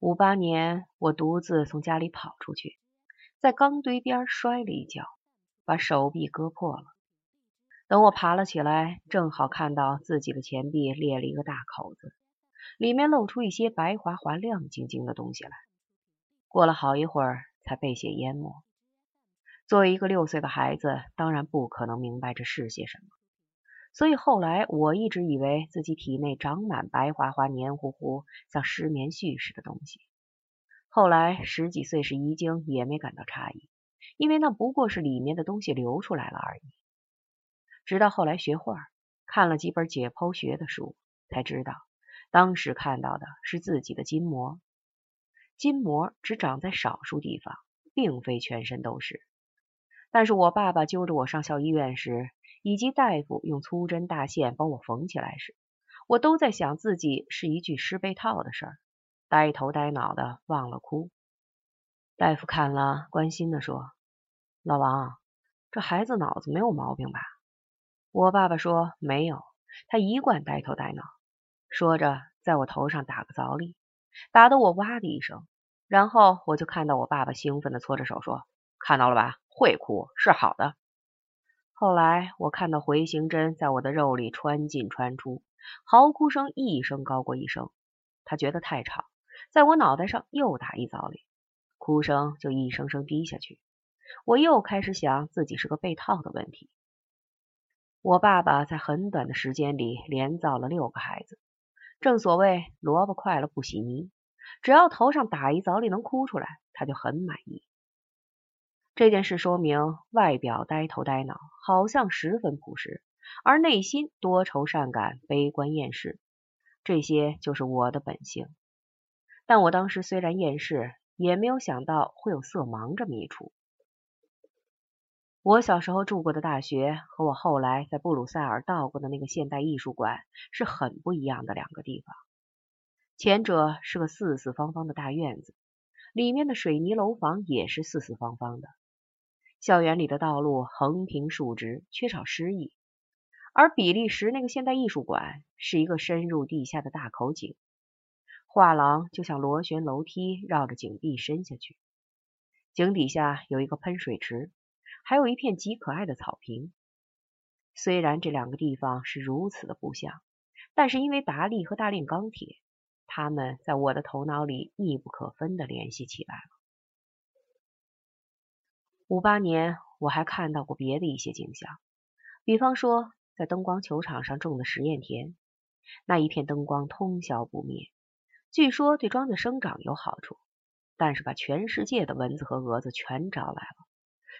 五八年，我独自从家里跑出去，在钢堆边摔了一跤，把手臂割破了。等我爬了起来，正好看到自己的前臂裂了一个大口子，里面露出一些白滑滑、亮晶晶的东西来。过了好一会儿，才被血淹没。作为一个六岁的孩子，当然不可能明白这是些什么。所以后来我一直以为自己体内长满白花花、黏糊糊、像失眠絮似的东西。后来十几岁时遗精也没感到诧异，因为那不过是里面的东西流出来了而已。直到后来学画，看了几本解剖学的书，才知道当时看到的是自己的筋膜。筋膜只长在少数地方，并非全身都是。但是我爸爸揪着我上校医院时，以及大夫用粗针大线帮我缝起来时，我都在想自己是一具尸被套的事儿，呆头呆脑的忘了哭。大夫看了，关心的说：“老王，这孩子脑子没有毛病吧？”我爸爸说：“没有，他一贯呆头呆脑。”说着，在我头上打个凿力，打得我哇的一声。然后我就看到我爸爸兴奋的搓着手说：“看到了吧？会哭是好的。”后来我看到回形针在我的肉里穿进穿出，嚎哭声一声高过一声。他觉得太吵，在我脑袋上又打一凿里，哭声就一声声低下去。我又开始想自己是个被套的问题。我爸爸在很短的时间里连造了六个孩子，正所谓萝卜快了不洗泥，只要头上打一凿里能哭出来，他就很满意。这件事说明，外表呆头呆脑，好像十分朴实，而内心多愁善感、悲观厌世。这些就是我的本性。但我当时虽然厌世，也没有想到会有色盲这么一出。我小时候住过的大学，和我后来在布鲁塞尔到过的那个现代艺术馆是很不一样的两个地方。前者是个四四方方的大院子，里面的水泥楼房也是四四方方的。校园里的道路横平竖直，缺少诗意；而比利时那个现代艺术馆是一个深入地下的大口井，画廊就像螺旋楼梯绕着井壁伸下去。井底下有一个喷水池，还有一片极可爱的草坪。虽然这两个地方是如此的不像，但是因为达利和大炼钢铁，他们在我的头脑里密不可分的联系起来了。五八年，我还看到过别的一些景象，比方说，在灯光球场上种的实验田，那一片灯光通宵不灭，据说对庄稼生长有好处，但是把全世界的蚊子和蛾子全招来了，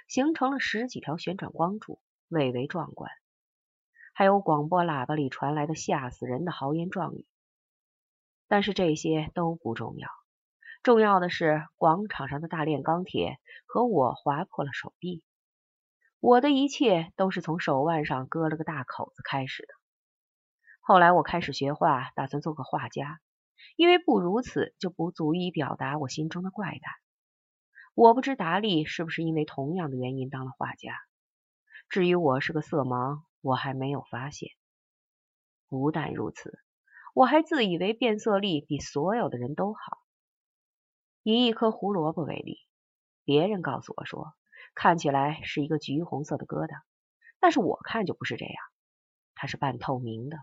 形成了十几条旋转光柱，蔚为壮观。还有广播喇叭里传来的吓死人的豪言壮语，但是这些都不重要。重要的是，广场上的大炼钢铁和我划破了手臂。我的一切都是从手腕上割了个大口子开始的。后来我开始学画，打算做个画家，因为不如此就不足以表达我心中的怪诞。我不知达利是不是因为同样的原因当了画家。至于我是个色盲，我还没有发现。不但如此，我还自以为变色力比所有的人都好。以一颗胡萝卜为例，别人告诉我说，看起来是一个橘红色的疙瘩，但是我看就不是这样，它是半透明的，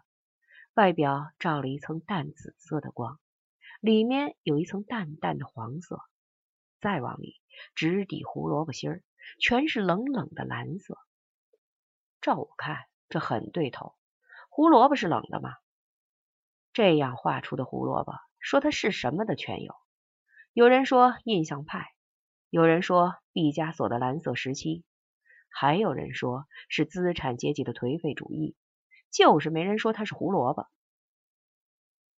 外表罩了一层淡紫色的光，里面有一层淡淡的黄色，再往里直抵胡萝卜心儿，全是冷冷的蓝色。照我看，这很对头，胡萝卜是冷的吗？这样画出的胡萝卜，说它是什么的全有。有人说印象派，有人说毕加索的蓝色时期，还有人说是资产阶级的颓废主义，就是没人说他是胡萝卜。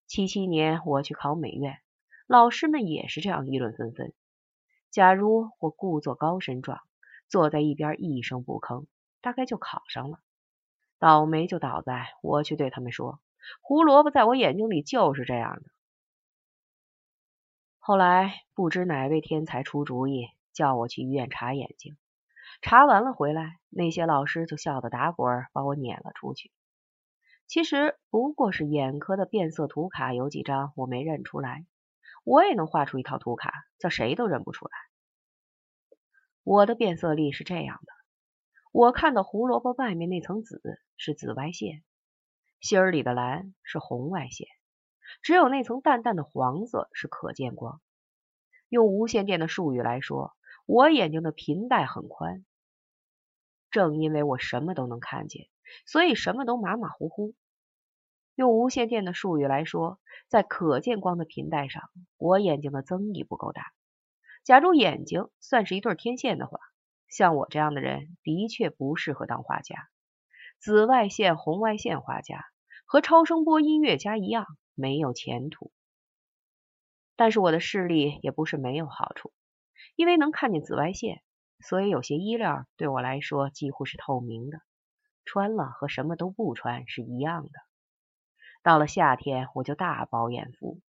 七七年我去考美院，老师们也是这样议论纷纷。假如我故作高深状，坐在一边一声不吭，大概就考上了。倒霉就倒在我去对他们说，胡萝卜在我眼睛里就是这样的。后来不知哪位天才出主意，叫我去医院查眼睛。查完了回来，那些老师就笑得打滚，把我撵了出去。其实不过是眼科的变色图卡，有几张我没认出来。我也能画出一套图卡，叫谁都认不出来。我的变色力是这样的：我看到胡萝卜外面那层紫是紫外线，心儿里的蓝是红外线，只有那层淡淡的黄色是可见光。用无线电的术语来说，我眼睛的频带很宽。正因为我什么都能看见，所以什么都马马虎虎。用无线电的术语来说，在可见光的频带上，我眼睛的增益不够大。假如眼睛算是一对天线的话，像我这样的人的确不适合当画家。紫外线、红外线画家和超声波音乐家一样没有前途。但是我的视力也不是没有好处，因为能看见紫外线，所以有些衣料对我来说几乎是透明的，穿了和什么都不穿是一样的。到了夏天，我就大饱眼福，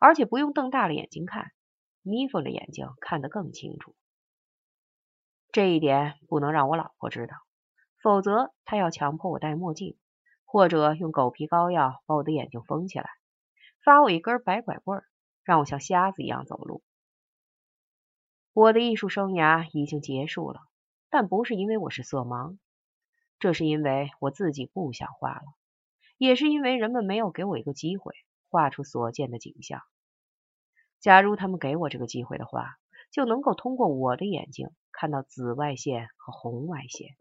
而且不用瞪大了眼睛看。眯缝着眼睛看得更清楚，这一点不能让我老婆知道，否则她要强迫我戴墨镜，或者用狗皮膏药把我的眼睛封起来，发我一根白拐棍，让我像瞎子一样走路。我的艺术生涯已经结束了，但不是因为我是色盲，这是因为我自己不想画了，也是因为人们没有给我一个机会画出所见的景象。假如他们给我这个机会的话，就能够通过我的眼睛看到紫外线和红外线。